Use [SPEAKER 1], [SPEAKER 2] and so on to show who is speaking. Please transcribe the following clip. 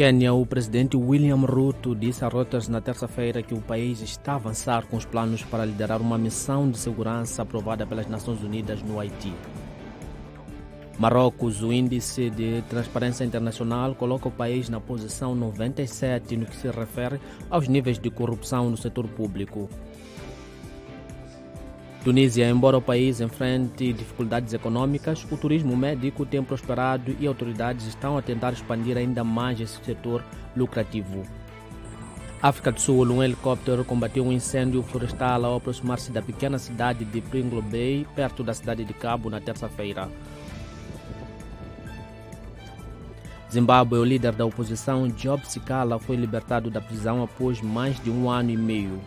[SPEAKER 1] Quênia, o presidente William Ruto disse a Reuters na terça-feira que o país está a avançar com os planos para liderar uma missão de segurança aprovada pelas Nações Unidas no Haiti. Marrocos, o índice de transparência internacional, coloca o país na posição 97 no que se refere aos níveis de corrupção no setor público. Tunísia, embora o país enfrente dificuldades econômicas, o turismo médico tem prosperado e autoridades estão a tentar expandir ainda mais esse setor lucrativo. África do Sul, um helicóptero combateu um incêndio florestal ao aproximar-se da pequena cidade de Pringle Bay, perto da cidade de Cabo, na terça-feira. Zimbábue, o líder da oposição, Job Sikala, foi libertado da prisão após mais de um ano e meio.